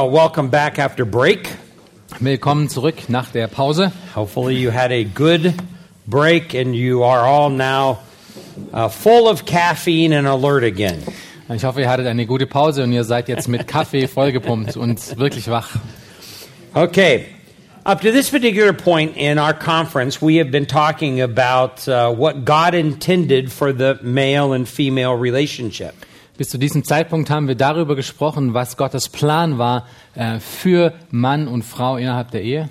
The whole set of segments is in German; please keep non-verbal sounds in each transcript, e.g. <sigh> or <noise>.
Well, welcome back after break. Willkommen zurück nach der Pause. Hopefully, you had a good break and you are all now uh, full of caffeine and alert again. Ich hoffe, ihr hattet eine gute Pause und ihr seid jetzt mit Kaffee <laughs> vollgepumpt und wirklich wach. Okay, up to this particular point in our conference, we have been talking about uh, what God intended for the male and female relationship. Bis zu diesem Zeitpunkt haben wir darüber gesprochen, was Gottes Plan war äh, für Mann und Frau innerhalb der Ehe.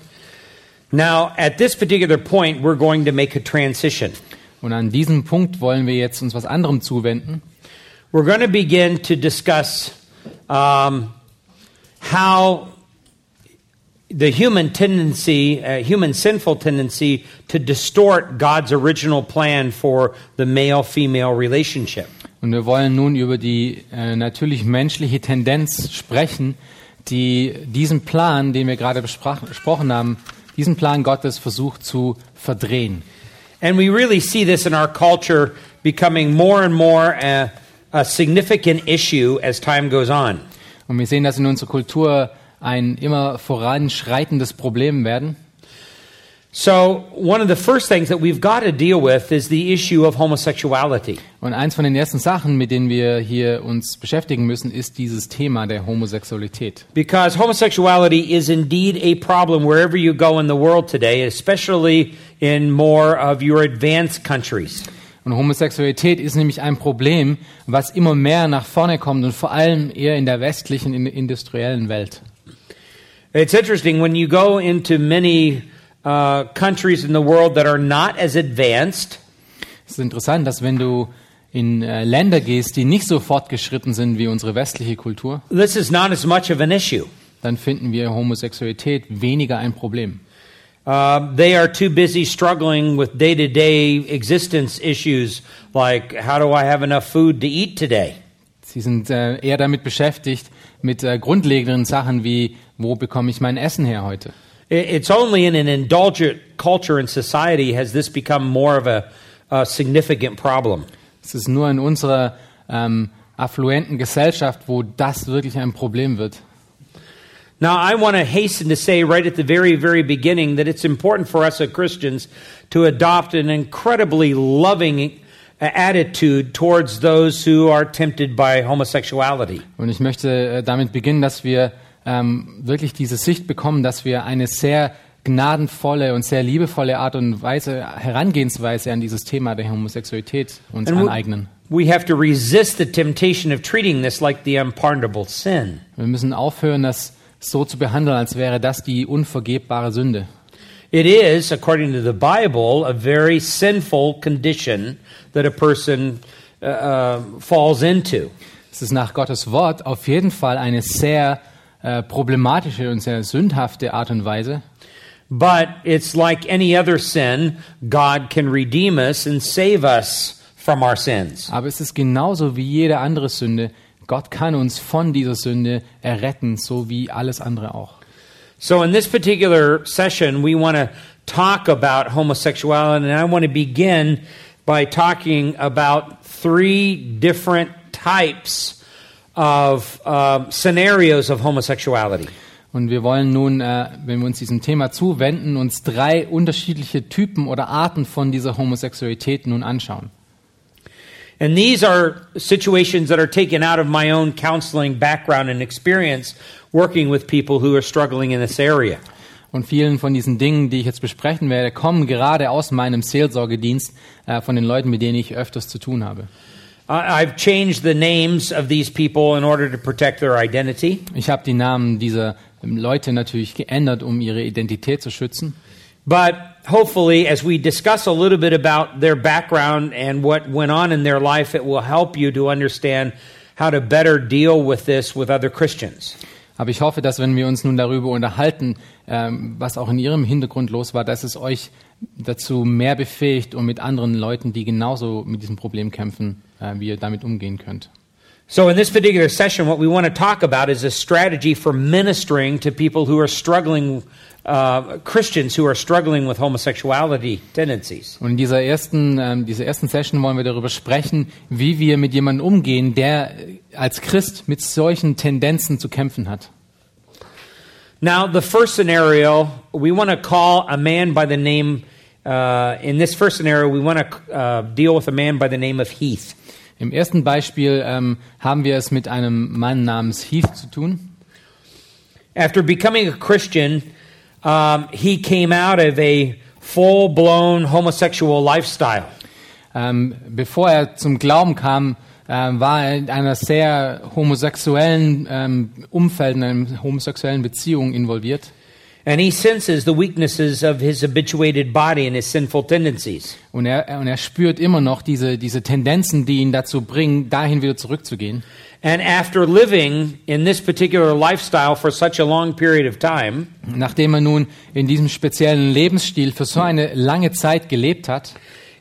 Now, at this particular point, we're going to make a transition. Und an diesem Punkt wollen wir jetzt uns was anderem zuwenden. We're going to begin to discuss um, how the human tendency, uh, human sinful tendency to distort God's original plan for the male female relationship. Und wir wollen nun über die äh, natürlich menschliche Tendenz sprechen, die diesen Plan, den wir gerade besprochen haben, diesen Plan Gottes versucht zu verdrehen. And we really see this in our culture becoming more and more a, a significant issue as time goes on. Und wir sehen das in unserer Kultur ein immer voranschreitendes Problem werden. So, one of the first things that we've got to deal with is the issue of homosexuality. Und eins von den ersten Sachen, mit denen wir hier uns beschäftigen müssen, ist dieses Thema der Homosexualität. Because homosexuality is indeed a problem wherever you go in the world today, especially in more of your advanced countries. Und Homosexualität ist nämlich ein Problem, was immer mehr nach vorne kommt und vor allem eher in der westlichen, in der industriellen Welt. It's interesting when you go into many uh, countries in the world that are not as advanced, Es ist interessant, dass wenn du in äh, Länder gehst, die nicht so fortgeschritten sind wie unsere westliche Kultur, this is not as much of an issue. dann finden wir Homosexualität weniger ein Problem. Uh, they are too busy struggling with day to day existence issues like how do I have enough food to eat today? Sie sind äh, eher damit beschäftigt, mit äh, grundlegenden Sachen wie, wo bekomme ich mein Essen her heute? It's only in an indulgent culture and society has this become more of a, a significant problem. Es ist nur in unserer ähm, affluenten Gesellschaft, wo das wirklich ein Problem wird. Now, I want to hasten to say right at the very, very beginning that it's important for us as Christians to adopt an incredibly loving uh, attitude towards those who are tempted by homosexuality. Und ich möchte äh, damit beginnen, dass wir ähm, wirklich diese Sicht bekommen, dass wir eine sehr gnadenvolle und sehr liebevolle Art und Weise, Herangehensweise an dieses Thema der Homosexualität uns And we- aneignen. We have to resist the temptation of treating this like the unpardonable sin. Wir müssen aufhören, das so zu behandeln, als wäre das die unvergebbare Sünde. It is, according to the Bible, a very sinful condition that a person uh, uh, falls into. Es ist nach Gottes Wort auf jeden Fall eine sehr äh, problematische und sehr sündhafte Art und Weise. But it's like any other sin, God can redeem us and save us from our sins. Aber es ist genauso wie jede andere Sünde. Gott kann uns von dieser Sünde erretten, so wie alles andere auch. So, in this particular session, we want to talk about homosexuality, and I want to begin by talking about three different types of um, scenarios of homosexuality. Und wir wollen nun, äh, wenn wir uns diesem Thema zuwenden, uns drei unterschiedliche Typen oder Arten von dieser Homosexualität nun anschauen. And these are situations that are taken out of my own counseling background and experience working with people who are struggling in this area. Und vielen von diesen Dingen, die ich jetzt besprechen werde, kommen gerade aus meinem Seelsorgedienst äh, von den Leuten, mit denen ich öfters zu tun habe. I've changed the names of these people in order to protect their identity. Ich habe die Namen dieser Leute natürlich geändert, um ihre Identität zu schützen. But hopefully, as we discuss a little bit about their background and what went on in their life, it will help you to understand how to better deal with this with other Christians. Aber ich hoffe, dass wenn wir uns nun darüber unterhalten, ähm, was auch in Ihrem Hintergrund los war, dass es euch dazu mehr befähigt und mit anderen Leuten, die genauso mit diesem Problem kämpfen, wie ihr damit umgehen könnt. So, in this particular session, what we want to talk about is a strategy for ministering to people who are struggling, uh, Christians who are struggling with homosexuality tendencies. Und in dieser ersten, ähm, dieser ersten Session wollen wir darüber sprechen, wie wir mit jemandem umgehen, der als Christ mit solchen Tendenzen zu kämpfen hat. Now, the first scenario, we want to call a man by the name, uh, in this first scenario, we want to uh, deal with a man by the name of Heath. Im ersten Beispiel ähm, haben wir es mit einem Mann namens Heath zu tun. After becoming a Christian, um, he came out of a full blown homosexual lifestyle. Ähm, bevor er zum Glauben kam, ähm, war er in einer sehr homosexuellen ähm, Umfeld, in einer homosexuellen Beziehung involviert. And he senses the weaknesses of his habituated body and his sinful tendencies. Und er, und er spürt immer noch diese, diese Tendenzen, die ihn dazu bringen, dahin wieder zurückzugehen. And after living in this particular lifestyle for such a long period of time, Nachdem er nun in diesem speziellen Lebensstil für so eine lange Zeit gelebt hat,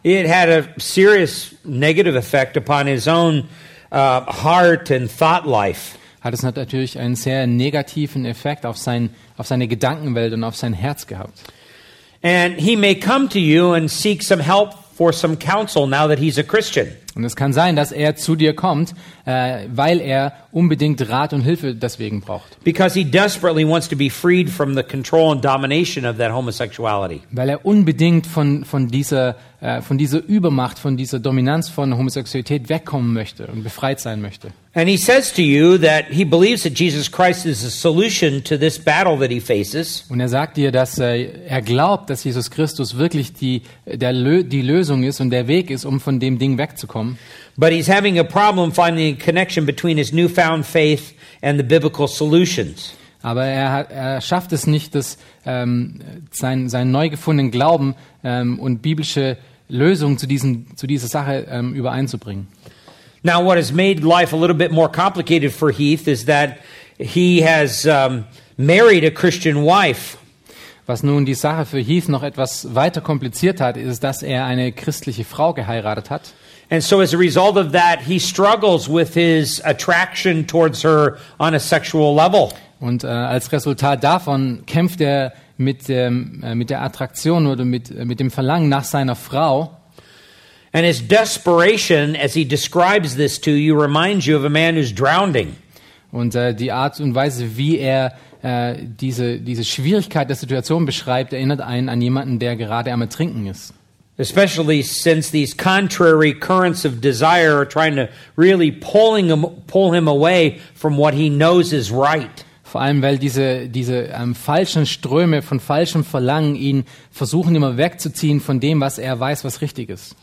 it had a serious negative effect upon his own uh, heart and thought life. Hat es natürlich einen sehr negativen Effekt auf, sein, auf seine Gedankenwelt und auf sein Herz gehabt. And he may come to you and seek some help for some counsel now that he's a Christian. Und es kann sein, dass er zu dir kommt, äh, weil er unbedingt Rat und Hilfe deswegen braucht. Because he desperately wants to be freed from the control and domination of that homosexuality. Weil er unbedingt von, von, dieser, äh, von dieser Übermacht, von dieser Dominanz von Homosexualität wegkommen möchte und befreit sein möchte. And he says to you that he believes that Jesus Christ is the solution to this battle that he faces. Und er sagt dir, dass äh, er glaubt, dass Jesus Christus wirklich die, der Lö die Lösung ist und der Weg ist, um von dem Ding wegzukommen. But he's having a problem finding a connection between his newfound faith and the biblical solutions. Aber er, er schafft es nicht, dass, ähm, sein, seinen neu gefundenen Glauben ähm, und biblische Lösungen zu, diesen, zu dieser Sache ähm, übereinzubringen. Now, what has made life a little bit more complicated for Heath is that he has um, married a Christian wife. Was nun die Sache für Heath noch etwas weiter kompliziert hat, ist, dass er eine christliche Frau geheiratet hat. And so, as a result of that, he struggles with his attraction towards her on a sexual level. Und äh, als Resultat davon kämpft er mit, ähm, äh, mit der Attraktion oder mit, äh, mit dem Verlangen nach seiner Frau. And his desperation, as he describes this to you, reminds you of a man who's drowning. Und äh, die Art und Weise, wie er äh, diese, diese Schwierigkeit der Situation beschreibt, erinnert einen an jemanden, der gerade am Ertrinken ist. Especially since these contrary currents of desire are trying to really pulling him, pull him away from what he knows is right. Vor allem, weil diese, diese ähm, falschen Ströme von falschem Verlangen ihn versuchen immer wegzuziehen von dem, was er weiß, was richtig ist.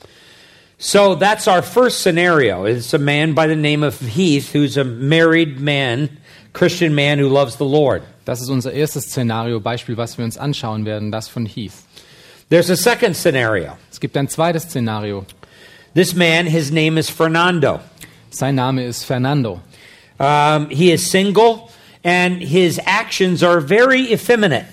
So that's our first scenario. It's a man by the name of Heath who's a married man, Christian man who loves the Lord. Das ist unser erstes Szenario, Beispiel, was wir uns anschauen werden, das von Heath. There's a second scenario. Es gibt ein zweites Szenario. This man, his name is Fernando. Sein Name ist Fernando. Um, he is single and his actions are very effeminate.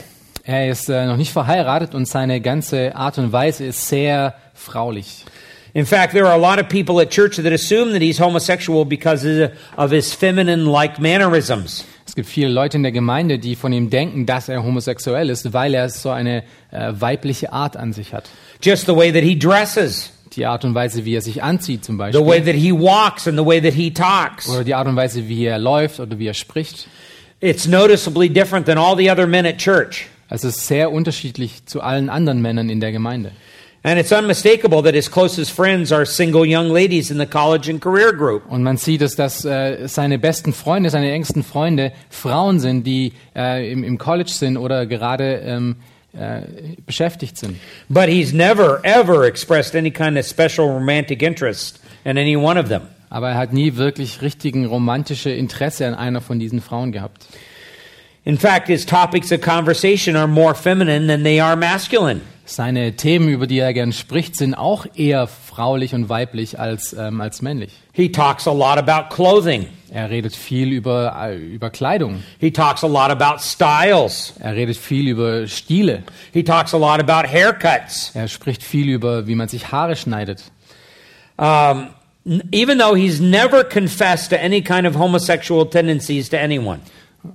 Er ist äh, noch nicht verheiratet und seine ganze Art und Weise ist sehr fraulich. In fact, there are a lot of people at church that assume that he's homosexual because of his feminine like mannerisms. Es gibt viele Leute in der Gemeinde, die von ihm denken, dass er homosexuell ist, weil er so eine äh, weibliche Art an sich hat. Just the way that he dresses, Die Art und Weise, wie er sich anzieht zum the way Beispiel. that he walks, and the way that he talks. Oder die Art und Weise, wie er läuft oder wie er spricht. It's noticeably different than all the other men at church. Es ist sehr unterschiedlich zu allen anderen Männern in der Gemeinde. And it's unmistakable that his closest friends are single young ladies in the college and career group. Und man sieht dass äh, seine besten Freunde, seine engsten Freunde Frauen sind, die äh, im, im College sind oder gerade ähm, äh, beschäftigt sind. But he's never, ever expressed any kind of special romantic interest in any one of them. Aber er hat nie wirklich richtigen romantische Interesse an einer von diesen Frauen gehabt. In fact, his topics of conversation are more feminine than they are masculine. Seine Themen, über die er gern spricht, sind auch eher fraulich und weiblich als, ähm, als männlich. He talks a lot about clothing. Er redet viel über, äh, über Kleidung. He talks a lot about styles. Er redet viel über Stile. He talks a lot about haircuts. Er spricht viel über, wie man sich Haare schneidet. Um, even though he's never confessed to any kind of homosexual tendencies to anyone.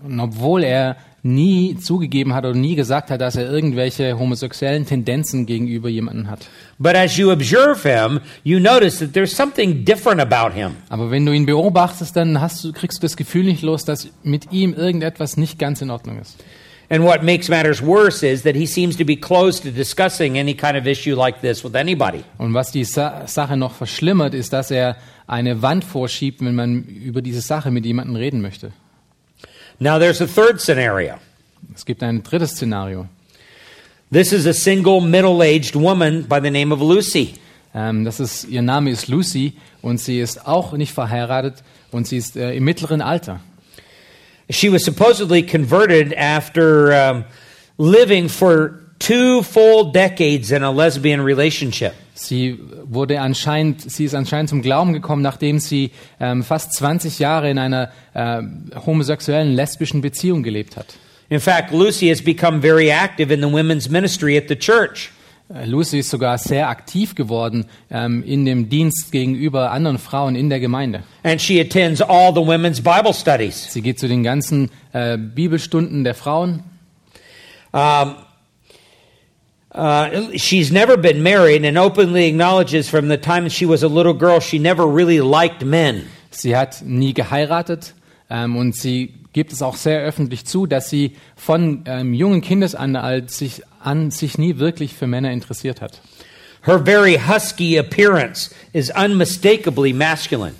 Und obwohl er nie zugegeben hat oder nie gesagt hat, dass er irgendwelche homosexuellen Tendenzen gegenüber jemanden hat. But as you observe him, you notice that there's something different about him. Aber wenn du ihn beobachtest, dann hast du, kriegst du das Gefühl nicht los, dass mit ihm irgendetwas nicht ganz in Ordnung ist. And what makes matters worse is that he seems to be closed to discussing any kind of issue like this with anybody. Und was die Sa Sache noch verschlimmert, ist, dass er eine Wand vorschiebt, wenn man über diese Sache mit jemandem reden möchte. Now, there's a third scenario. Es gibt ein drittes Szenario. This is a single middle aged woman by the name of Lucy. Ähm, das ist, ihr Name ist Lucy und sie ist auch nicht verheiratet und sie ist äh, im mittleren Alter. She was supposedly converted after um, living for two full decades in a lesbian relationship. Sie wurde anscheinend, sie ist anscheinend zum Glauben gekommen, nachdem sie ähm, fast 20 Jahre in einer äh, homosexuellen lesbischen Beziehung gelebt hat. In fact, Lucy has become very active in the women's ministry at the church. Äh, Lucy ist sogar sehr aktiv geworden ähm, in dem Dienst gegenüber anderen Frauen in der Gemeinde. And she attends all the women's Bible studies. Sie geht zu den ganzen äh, Bibelstunden der Frauen. Um, uh, she's never been married and openly acknowledges from the time she was a little girl she never really liked men. Sie hat nie geheiratet ähm, und sie gibt es auch sehr öffentlich zu, dass sie von ähm, jungen Kindesalter sich an sich nie wirklich für Männer interessiert hat. Her very husky appearance is unmistakably masculine.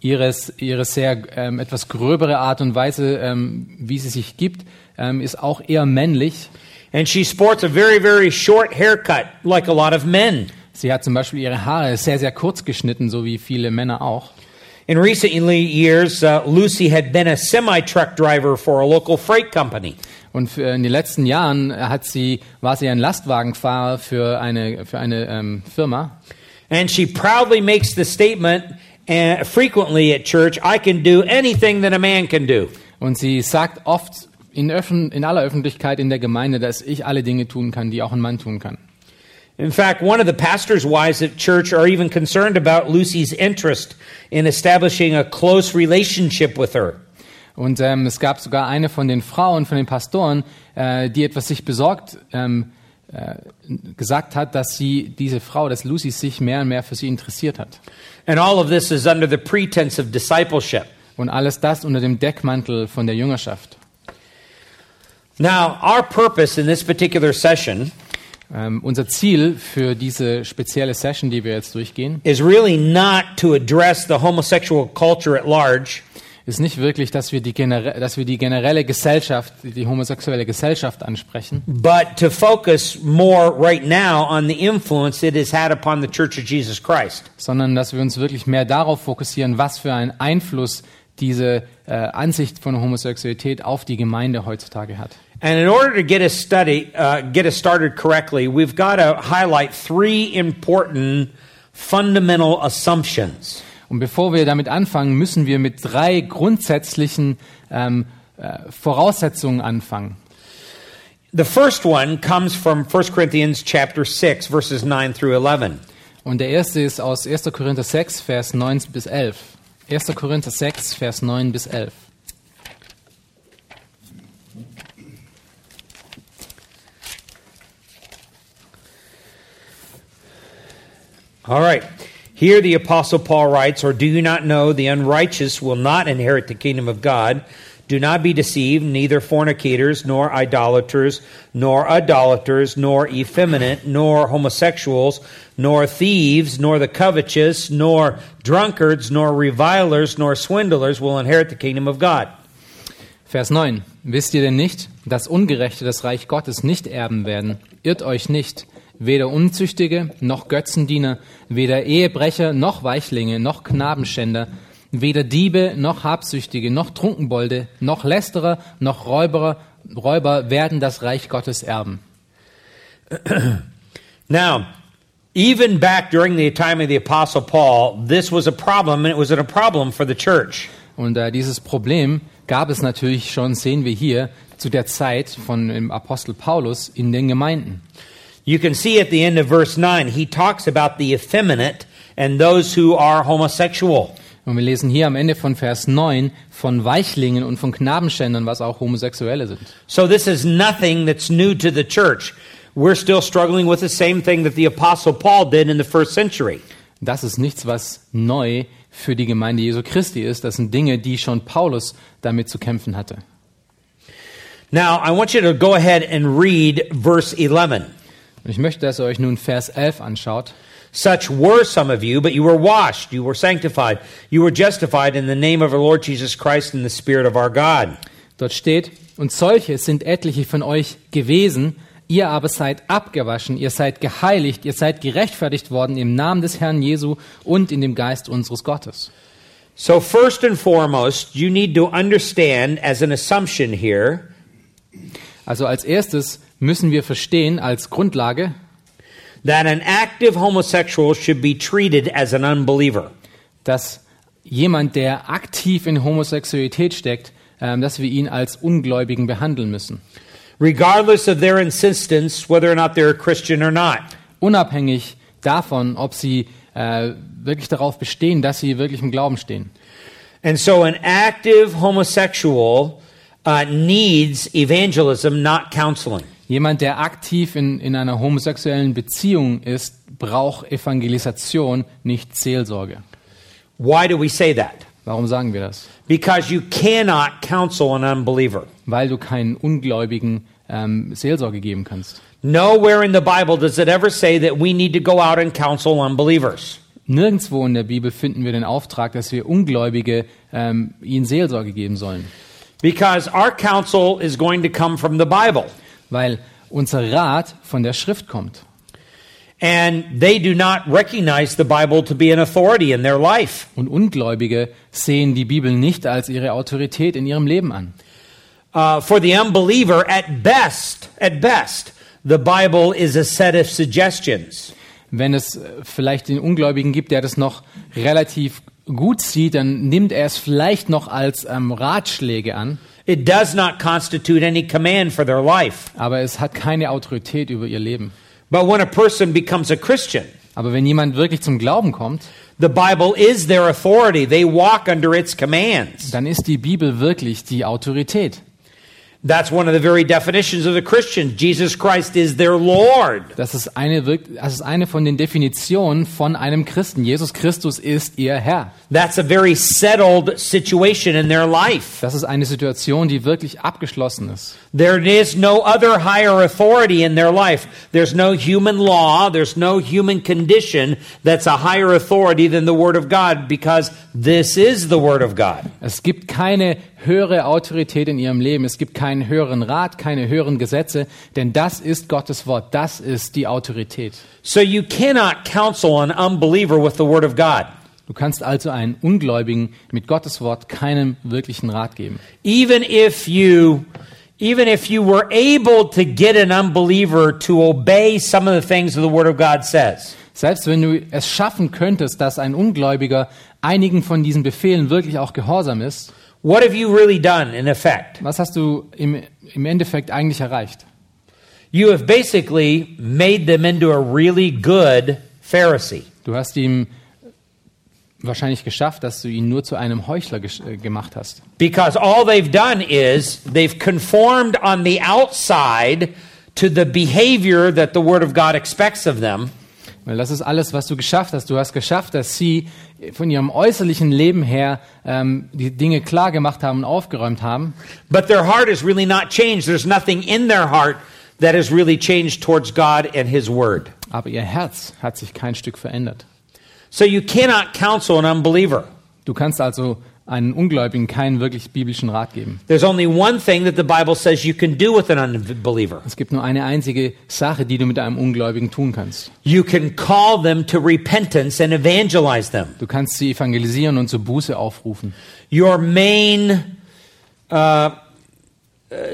Ihres, ihre sehr ähm, etwas gröbere Art und Weise, ähm, wie sie sich gibt, ähm, ist auch eher männlich. And she sports a very, very short haircut, like a lot of men. Sie hat zum Beispiel ihre Haare sehr, sehr kurz geschnitten, so wie viele Männer auch. In recent years, uh, Lucy had been a semi truck driver for a local freight company. Und in den letzten Jahren hat sie, war sie ein Lastwagenfahrer für eine, für eine ähm, Firma. And she proudly makes the statement uh, frequently at church I can do anything that a man can do. Und sie sagt oft in, Öffn in aller Öffentlichkeit in der Gemeinde, dass ich alle Dinge tun kann, die auch ein Mann tun kann. In fact, one of the pastor's wives at church are even concerned about Lucy's interest in establishing a close relationship with her. Und ähm, es gab sogar eine von den Frauen, von den Pastoren, äh, die etwas sich besorgt ähm, äh, gesagt hat, dass sie diese Frau, dass Lucy sich mehr und mehr für sie interessiert hat. And all of this is under the pretense of discipleship. Und alles das unter dem Deckmantel von der Jüngerschaft. Now, our purpose in this particular session Ähm, unser Ziel für diese spezielle Session, die wir jetzt durchgehen, is really not to address the homosexual culture at large, ist nicht wirklich, dass wir die, dass wir die generelle Gesellschaft, die homosexuelle Gesellschaft ansprechen, but to focus more right now on the influence it has had upon the Church of Jesus Christ. sondern dass wir uns wirklich mehr darauf fokussieren, was für einen Einfluss diese äh, Ansicht von Homosexualität auf die Gemeinde heutzutage hat. And in order to get us study, uh, get us started correctly, we've got to highlight three important fundamental assumptions. Und bevor wir damit anfangen, müssen wir mit drei grundsätzlichen ähm, äh, Voraussetzungen anfangen. The first one comes from 1 Corinthians chapter 6 verses 9 through 11. Und der erste ist aus 1. Korinther 6, Vers 9 bis 11. 1. Korinther 6, Vers 9 bis 11. All right. Here the apostle Paul writes, "Or do you not know the unrighteous will not inherit the kingdom of God? Do not be deceived, neither fornicators, nor idolaters, nor idolaters, nor effeminate, nor homosexuals, nor thieves, nor the covetous, nor drunkards, nor revilers, nor swindlers will inherit the kingdom of God." Vers 9. Wisst ihr denn nicht, dass Ungerechte das Reich Gottes nicht erben werden? Irrt euch nicht. Weder Unzüchtige, noch Götzendiener, weder Ehebrecher, noch Weichlinge, noch Knabenschänder, weder Diebe, noch Habsüchtige, noch Trunkenbolde, noch Lästerer, noch Räuberer, Räuber werden das Reich Gottes erben. <clears throat> Now, even back during the time of the Apostle Paul, this was a problem, and it was a problem for the church. Und äh, dieses Problem gab es natürlich schon, sehen wir hier, zu der Zeit von dem Apostel Paulus in den Gemeinden. You can see at the end of verse 9, he talks about the effeminate and those who are homosexual. Und wir lesen hier am Ende von Vers 9 von Weichlingen und von Knabenschändern, was auch Homosexuelle sind. So this is nothing that's new to the church. We're still struggling with the same thing that the Apostle Paul did in the first century. Das ist nichts, was neu für die Gemeinde Jesu Christi ist. Das sind Dinge, die schon Paulus damit zu kämpfen hatte. Now, I want you to go ahead and read verse 11. Und ich möchte, dass ihr euch nun Vers 11 anschaut. Such were some of you, but you were washed, you were sanctified, you were justified in the name of our Lord Jesus Christ and the Spirit of our God. Dort steht, und solche sind etliche von euch gewesen, ihr aber seid abgewaschen, ihr seid geheiligt, ihr seid gerechtfertigt worden im Namen des Herrn Jesu und in dem Geist unseres Gottes. So, first and foremost, you need to understand as an assumption here Also als erstes müssen wir verstehen als Grundlage, that an active homosexual should be treated as an unbeliever. dass jemand, der aktiv in Homosexualität steckt, ähm, dass wir ihn als Ungläubigen behandeln müssen. regardless of their insistence whether or not they're a Christian or not. Unabhängig davon, ob sie äh, wirklich darauf bestehen, dass sie wirklich im Glauben stehen. And so an active homosexual uh, needs evangelism, not counseling. Jemand, der aktiv in, in einer homosexuellen Beziehung ist, braucht Evangelisation, nicht Seelsorge. Why do we say that? Warum sagen wir das? Because you cannot counsel an unbeliever. Weil du keinen Ungläubigen ähm, Seelsorge geben kannst. Nowhere in the Bible does it ever say that we need to go out and counsel unbelievers. Nirgendwo in der Bibel finden wir den Auftrag, dass wir Ungläubige ähm, ihnen Seelsorge geben sollen. Because our counsel is going to come from the Bible. Weil unser Rat von der Schrift kommt. And they do not recognize the Bible to be an authority in their life. Und Ungläubige sehen die Bibel nicht als ihre Autorität in ihrem Leben an. Uh, for the unbeliever, at best, at best, the Bible is a set of suggestions. Wenn es äh, vielleicht den Ungläubigen gibt, der das noch relativ gut sieht, dann nimmt er es vielleicht noch als ähm, Ratschläge an, It does not constitute any command for their life. aber es hat keine Autorität über ihr Leben. But when a person becomes a Christian, Aber wenn jemand wirklich zum Glauben kommt, the Bible is their authority. They walk under its commands. dann ist die Bibel wirklich die Autorität. That's one of the very definitions of the Christian. Jesus Christ is their Lord. Das ist eine, das ist eine von den Definitionen von einem Christen. Jesus Christus ist ihr Herr. That's a very settled situation in their life. Das ist eine Situation, die wirklich abgeschlossen ist. There is no other higher authority in their life. There's no human law, there's no human condition that's a higher authority than the Word of God because this is the Word of God. Es gibt keine höhere Autorität in ihrem Leben. Es gibt keinen höheren Rat, keine höheren Gesetze, denn das ist Gottes Wort. Das ist die Autorität. So you cannot counsel an unbeliever with the Word of God. Du kannst also einen Ungläubigen mit Gottes Wort keinen wirklichen Rat geben. Even if you even if you were able to get an unbeliever to obey some of the things that the Word of God says. Selbst wenn du es schaffen könntest, dass ein Ungläubiger einigen von diesen Befehlen wirklich auch gehorsam ist, What have you really done in effect? was hast du im, im Endeffekt eigentlich erreicht? You have basically made them into a really good Pharisee. Du hast ihm wahrscheinlich geschafft, dass du ihn nur zu einem Heuchler äh, gemacht hast. Because all they've done is they've conformed on the outside to the behavior that the Word of God expects of them. Weil das ist alles, was du geschafft hast. Du hast geschafft, dass sie von ihrem äußerlichen Leben her ähm, die Dinge klar gemacht haben und aufgeräumt haben. But their heart is really not changed. There's nothing in their heart that has really changed towards God and His Word. Aber ihr Herz hat sich kein Stück verändert. So you cannot counsel an unbeliever. Du kannst also einen Ungläubigen keinen wirklich biblischen Rat geben. There's only one thing that the Bible says you can do with an unbeliever Es gibt nur eine einzige Sache, die du mit einem Ungläubigen tun kannst. you can call them to repentance and evangelize them. Du kannst sie evangelisieren und zur Buße aufrufen. Your main uh, uh,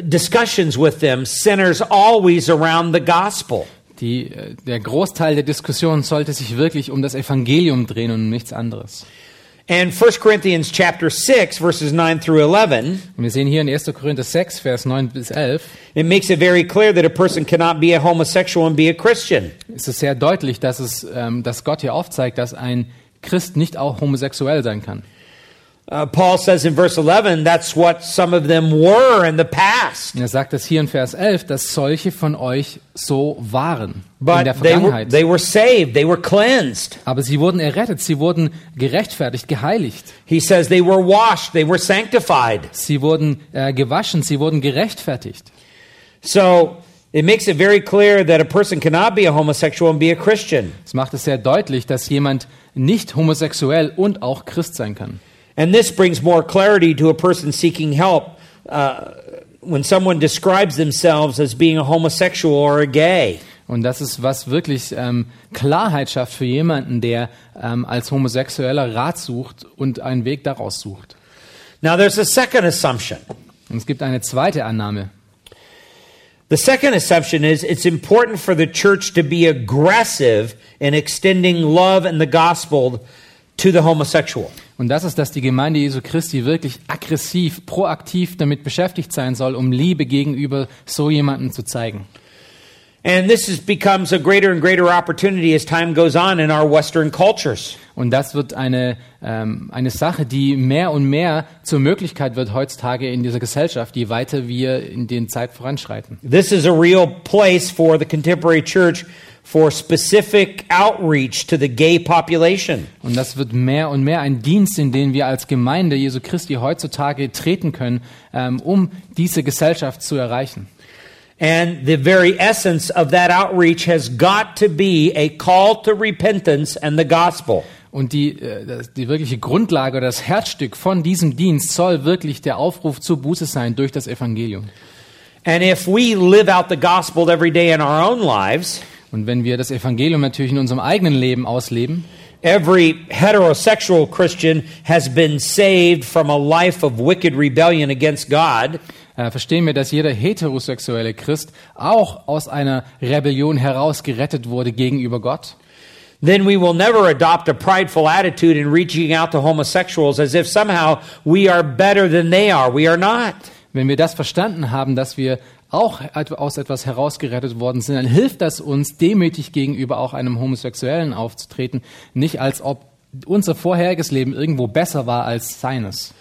discussions with them centers always around the gospel. Die, äh, der Großteil der Diskussion sollte sich wirklich um das Evangelium drehen und um nichts anderes. And 1 Corinthians chapter 6 verses 9 through 11, Und wir sehen hier in 1. Korinther 6, Vers 9 bis 11, it makes it very clear that a person cannot be a homosexual and be a Christian. ist es sehr deutlich, dass, es, ähm, dass Gott hier aufzeigt, dass ein Christ nicht auch homosexuell sein kann. Uh, Paul says in verse 11 that's what some of them were in the past. Er sagt es hier in Vers 11, dass solche von euch so waren in But der they were, Vergangenheit. they were saved, they were cleansed. Aber sie wurden errettet, sie wurden gerechtfertigt, geheiligt. He says they were washed, they were sanctified. Sie wurden äh, gewaschen, sie wurden gerechtfertigt. So it makes it very clear that a person cannot be a homosexual and be a Christian. Es macht es sehr deutlich, dass jemand nicht homosexuell und auch Christ sein kann. And this brings more clarity to a person seeking help uh, when someone describes themselves as being a homosexual or a gay. Und das ist, was wirklich ähm, Klarheit schafft für jemanden, der ähm, als Homosexueller Rat sucht und einen Weg daraus sucht. Now, there's a second assumption. Und es gibt eine zweite Annahme. The second assumption is it's important for the church to be aggressive in extending love and the gospel to the homosexual. Und das ist, dass die Gemeinde Jesu Christi wirklich aggressiv, proaktiv damit beschäftigt sein soll, um Liebe gegenüber so jemanden zu zeigen. And this is, becomes a greater and greater opportunity as time goes on in our Western cultures. Und das wird eine, ähm, eine Sache, die mehr und mehr zur Möglichkeit wird heutzutage in dieser Gesellschaft, je weiter wir in den Zeit voranschreiten. This is a real place for the contemporary church for specific outreach to the gay population. Und das wird mehr und mehr ein Dienst, in den wir als Gemeinde Jesu Christi heutzutage treten können, ähm, um diese Gesellschaft zu erreichen. And the very essence of that outreach has got to be a call to repentance and the gospel. Und die, äh, die wirkliche Grundlage oder das Herzstück von diesem Dienst soll wirklich der Aufruf zur Buße sein durch das Evangelium. And if we live out the gospel every day in our own lives, Und wenn wir das Evangelium natürlich in unserem eigenen Leben ausleben, every heterosexual Christian has been saved from a life of wicked rebellion against God. äh, verstehen wir, dass jeder heterosexuelle Christ auch aus einer Rebellion heraus gerettet wurde gegenüber Gott. Then we will never adopt a prideful attitude in reaching out to homosexuals as if somehow we are better than they are. We are not. Wenn wir das verstanden haben, dass wir auch aus etwas herausgerettet worden sind, dann hilft das uns, demütig gegenüber auch einem Homosexuellen aufzutreten, nicht als ob unser vorheriges Leben irgendwo besser war als seines.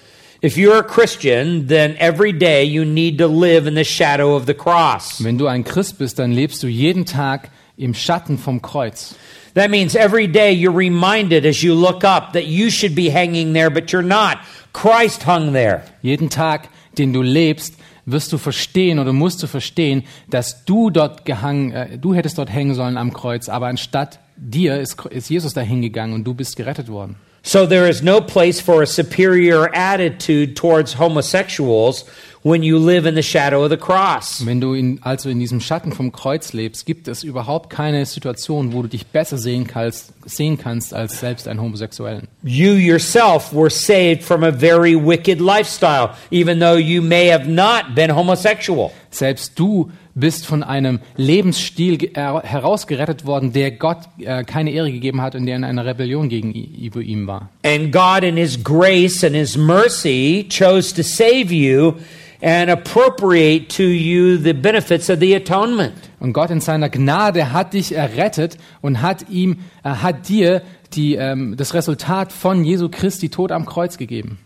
If you're a Christian, then every day you need to live in the shadow of the cross. Wenn du ein Christ bist, dann lebst du jeden Tag im Schatten vom Kreuz. That means every day you're reminded as you look up that you should be hanging there, but you're not. Christ hung there. Jeden Tag, den du lebst, wirst du verstehen oder musst du verstehen, dass du dort gehangen, äh, du hättest dort hängen sollen am Kreuz, aber anstatt dir ist, ist Jesus da hingegangen und du bist gerettet worden. So there is no place for a superior attitude towards homosexuals when you live in the shadow of the cross. Wenn du in, also in diesem Schatten vom Kreuz lebst, gibt es überhaupt keine Situation, wo du dich besser sehen kannst, sehen kannst als selbst einen Homosexuellen. You yourself were saved from a very wicked lifestyle, even though you may have not been homosexual. Selbst du bist von einem Lebensstil her- herausgerettet worden, der Gott äh, keine Ehre gegeben hat und der in einer Rebellion gegenüber ihm war. And God, in His grace and His mercy, chose to save you and appropriate to you the benefits of the atonement. Und Gott in seiner Gnade hat dich errettet und hat ihm, äh, hat dir die, ähm, das Resultat von Jesu Christi Tod am Kreuz gegeben.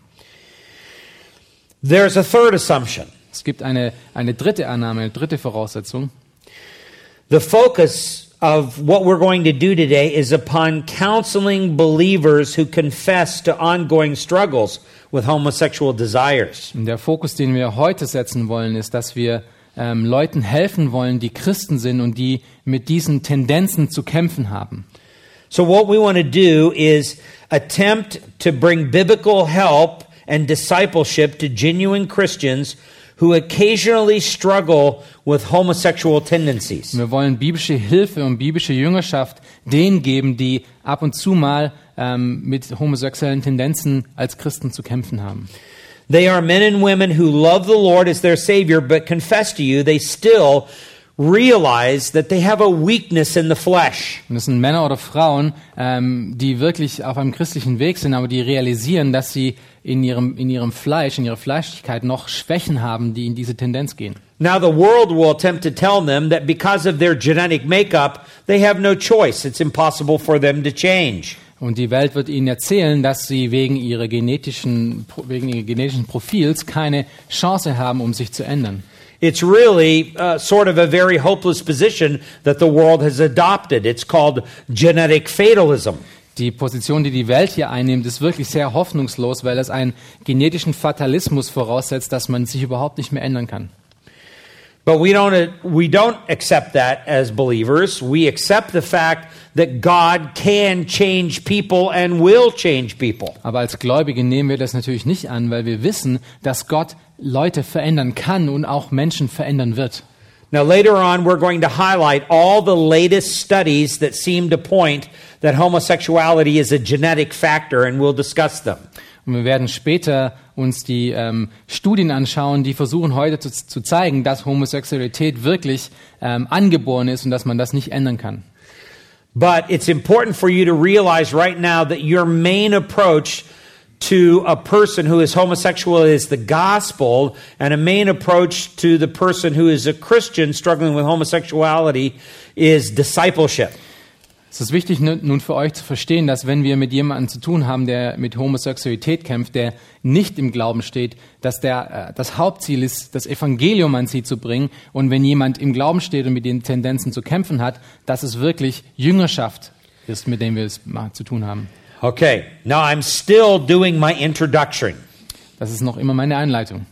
There's a third assumption. Es gibt eine, eine dritte Annahme, eine dritte Voraussetzung. The focus of what we're going to do today is upon counseling believers who confess to ongoing struggles with homosexual desires. Der Fokus, den wir heute setzen wollen, ist, dass wir ähm, Leuten helfen wollen, die Christen sind und die mit diesen Tendenzen zu kämpfen haben. So, what we want to do is attempt to bring biblical help and discipleship to genuine Christians who occasionally struggle with homosexual tendencies. Wir wollen biblische Hilfe und biblische Jüngerschaft denen geben, die ab und zu mal ähm, mit homosexuellen Tendenzen als Christen zu kämpfen haben. They are men and women who love the Lord as their Savior, but confess to you they still realize that they have a weakness in the flesh. Und das sind Männer oder Frauen, ähm, die wirklich auf einem christlichen Weg sind, aber die realisieren, dass sie in ihrem, in ihrem Fleisch, in ihrer Fleischlichkeit noch Schwächen haben, die in diese Tendenz gehen. Now, the world will attempt to tell them that because of their genetic makeup, they have no choice. It's impossible for them to change. Und die Welt wird ihnen erzählen, dass sie wegen, ihrer genetischen, wegen ihres genetischen Profils keine Chance haben, um sich zu ändern. It's really uh, sort of a very hopeless position that the world has adopted. It's called genetic fatalism. Die Position, die die Welt hier einnimmt, ist wirklich sehr hoffnungslos, weil es einen genetischen Fatalismus voraussetzt, dass man sich überhaupt nicht mehr ändern kann. But we don't, uh, we don't accept that as believers. We accept the fact that God can change people and will change people. Aber als Gläubige nehmen wir das natürlich nicht an, weil wir wissen, dass Gott Leute verändern kann und auch Menschen verändern wird. Now, later on, we're going to highlight all the latest studies that seem to point that homosexuality is a genetic factor, and we'll discuss them. Und wir werden später uns die ähm, Studien anschauen, die versuchen heute zu, zu zeigen, dass Homosexualität wirklich ähm, angeboren ist und dass man das nicht ändern kann. But it's important for you to realize right now that your main approach to a person who is homosexual is the gospel, and a main approach to the person who is a Christian struggling with homosexuality is discipleship. Es ist wichtig nu- nun für euch zu verstehen, dass wenn wir mit jemandem zu tun haben, der mit Homosexualität kämpft, der nicht im Glauben steht, dass der, äh, das Hauptziel ist, das Evangelium an sie zu bringen. Und wenn jemand im Glauben steht und mit den Tendenzen zu kämpfen hat, dass es wirklich Jüngerschaft ist, mit dem wir es zu tun haben. Okay, now I'm still doing my introduction. Das ist noch immer meine Einleitung.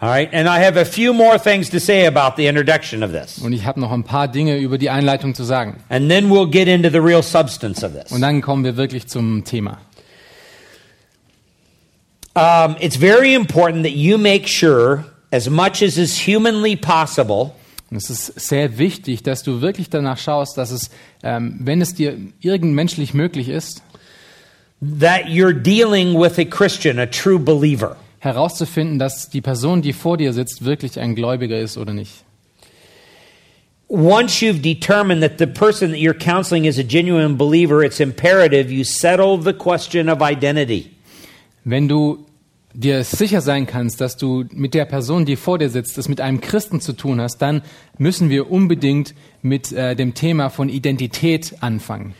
All right, and I have a few more things to say about the introduction of this. Und ich habe noch ein paar Dinge über die Einleitung zu sagen. And then we'll get into the real substance of this. Und dann kommen wir wirklich zum Thema. Um, it's very important that you make sure, as much as is humanly possible, Und es ist sehr wichtig, dass du wirklich danach schaust, dass es, ähm, wenn es dir irgend menschlich möglich ist, that you're dealing with a Christian, a true believer. Herauszufinden, dass die Person, die vor dir sitzt, wirklich ein Gläubiger ist oder nicht. Once you've determined that the person that you're counseling is a genuine believer, it's imperative you settle the question of identity. Wenn du dir sicher sein kannst, dass du mit der Person, die vor dir sitzt, es mit einem Christen zu tun hast, dann müssen wir unbedingt mit äh, dem Thema von Identität anfangen.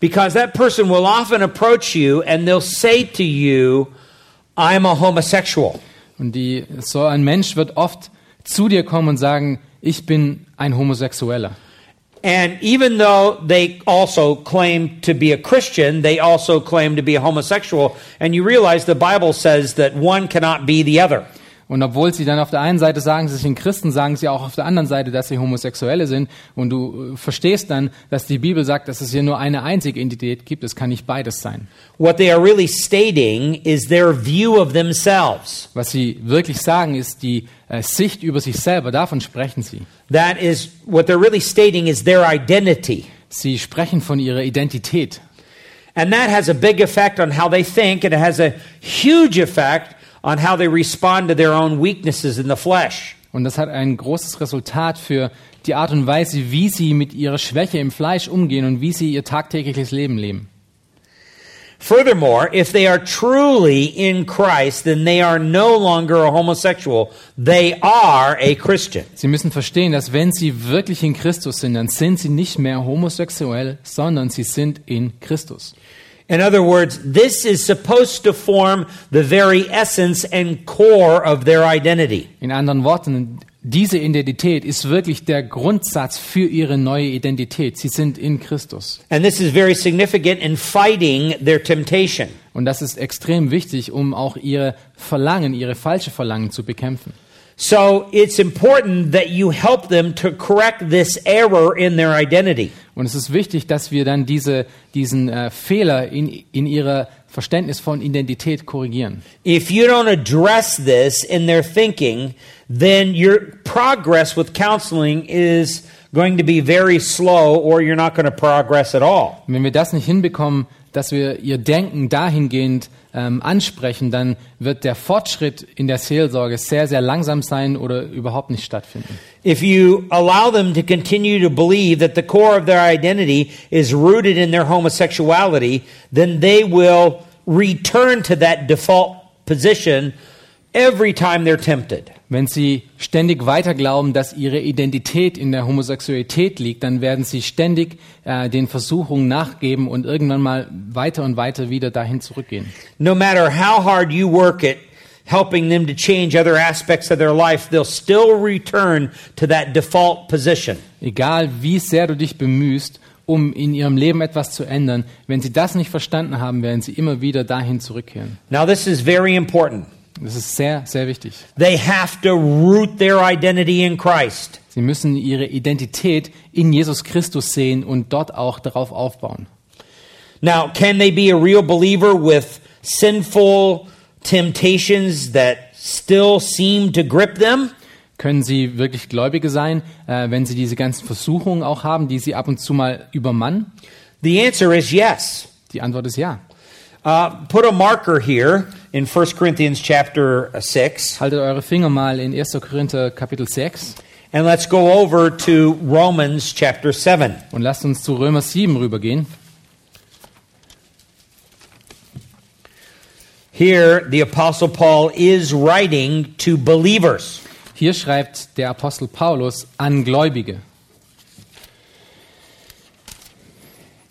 Because that person will often approach you and they'll say to you, I'm a homosexual. Und die, so ein Mensch wird oft zu dir kommen und sagen, ich bin ein Homosexueller. And even though they also claim to be a Christian, they also claim to be a homosexual. And you realize the Bible says that one cannot be the other. Und obwohl sie dann auf der einen Seite sagen, sie sind Christen, sagen sie auch auf der anderen Seite, dass sie Homosexuelle sind. Und du äh, verstehst dann, dass die Bibel sagt, dass es hier nur eine einzige Identität gibt. Es kann nicht beides sein. What they are really stating is their view of themselves. Was sie wirklich sagen, ist die äh, Sicht über sich selber. Davon sprechen sie. That is what they're really stating is their identity. Sie sprechen von ihrer Identität. And that has a big effect on how they think, and it has a huge effect on how they respond to their own weaknesses in the flesh. Und das hat ein großes Resultat für die Art und Weise, wie sie mit ihrer Schwäche im Fleisch umgehen und wie sie ihr tagtägliches Leben leben. Furthermore, if they are truly in Christ, then they are no longer a homosexual. They are a Christian. Sie müssen verstehen, dass wenn sie wirklich in Christus sind, dann sind sie nicht mehr homosexuell, sondern sie sind in Christus. In other words, this is supposed to form the very essence and core of their identity. In anderen Worten, diese Identität ist wirklich der Grundsatz für ihre neue Identität. Sie sind in Christus. And this is very significant in fighting their temptation. Und das ist extrem wichtig, um auch ihre Verlangen, ihre falsche Verlangen zu bekämpfen. So it's important that you help them to correct this error in their identity. Und es ist wichtig, dass wir dann diese, diesen äh, Fehler in, in ihrer Verständnis von Identität korrigieren. If you don't address this in their thinking, then your progress with counseling is going to be very slow or you're not going to progress at all. Wenn wir das nicht hinbekommen, dass wir ihr Denken dahingehend ähm, ansprechen, dann wird der Fortschritt in der Seelsorge sehr, sehr langsam sein oder überhaupt nicht stattfinden. If you allow them to continue to believe that the core of their identity is rooted in their homosexuality, then they will return to that default position every time they're tempted. Wenn sie ständig weiter glauben, dass ihre Identität in der Homosexualität liegt, dann werden sie ständig äh, den Versuchungen nachgeben und irgendwann mal weiter und weiter wieder dahin zurückgehen. No matter how hard you work at helping them to change other aspects of their life, they'll still return to that default position. Egal wie sehr du dich bemühst, um in ihrem Leben etwas zu ändern, wenn sie das nicht verstanden haben, werden sie immer wieder dahin zurückkehren. Now, this is very important. Das ist sehr, sehr wichtig. They have to root their identity in Christ. Sie müssen ihre Identität in Jesus Christus sehen und dort auch darauf aufbauen. Now, can they be a real believer with sinful temptations that still seem to grip them? Können sie wirklich Gläubige sein, äh, wenn sie diese ganzen Versuchungen auch haben, die sie ab und zu mal übermannen? The answer is yes. Die Antwort ist ja. Uh, put a marker here in 1 Corinthians chapter 6, Haltet eure Finger mal in 1. Korinther Kapitel 6 and let's go over to Romans chapter 7. und lasst uns zu Römer 7 rübergehen. Here, the Apostle Paul is writing to believers. Hier schreibt der Apostel Paulus an Gläubige.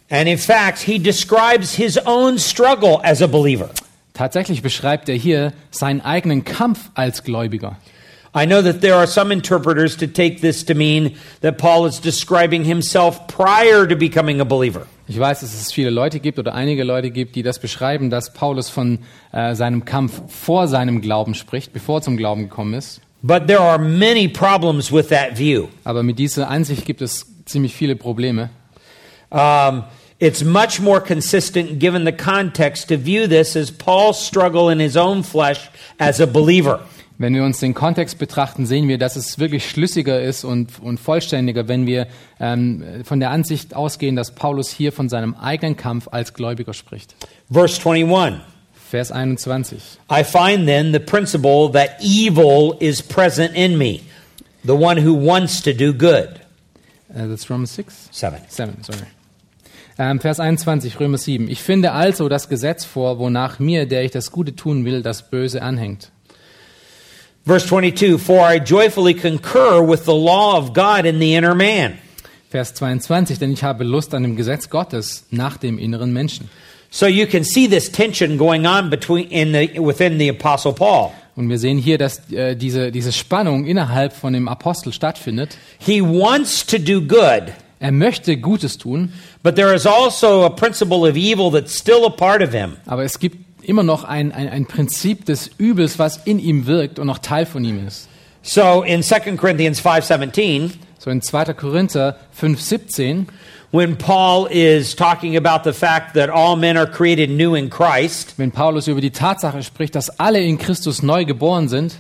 And in fact, he describes his own struggle as a believer. Tatsächlich beschreibt er hier seinen eigenen Kampf als Gläubiger. I know that there are some interpreters to take this to mean that Paul is describing himself prior to becoming a believer. Ich weiß, dass es viele Leute gibt oder einige Leute gibt, die das beschreiben, dass Paulus von äh, seinem Kampf vor seinem Glauben spricht, bevor er zum Glauben gekommen ist. But there are many problems with that view. Aber mit dieser Ansicht gibt es ziemlich viele Probleme. Um, it's much more consistent, given the context, to view this as Paul's struggle in his own flesh as a believer. Wenn wir uns den Kontext betrachten, sehen wir, dass es wirklich schlüssiger ist und, und vollständiger, wenn wir ähm, von der Ansicht ausgehen, dass Paulus hier von seinem eigenen Kampf als Gläubiger spricht. Verse 21 Vers 21. I find then the principle that evil is present in me, the one who wants to do good. Uh, that's Romans 6? 7. 7, sorry. Ähm, Vers 21, Römer 7. Ich finde also das Gesetz vor, wonach mir, der ich das Gute tun will, das Böse anhängt. Verse 22 For I joyfully concur with the law of God in the inner man. Vers 22, denn ich habe Lust an dem Gesetz Gottes nach dem inneren Menschen. So you can see this tension going on between in the within the apostle Paul. Und wir sehen hier, dass äh, diese, diese Spannung innerhalb von dem Apostel stattfindet. He wants to do good, Er möchte Gutes tun, but there is also a principle of evil that's still a part of him. aber es gibt immer noch ein, ein, ein Prinzip des Übels, was in ihm wirkt und noch Teil von ihm ist. So in 2 Corinthians 5:17, So in 2. Korinther 5,17, when Paul is talking about the fact that all men are created new in Christ, wenn Paulus über die Tatsache spricht, dass alle in Christus neu geboren sind,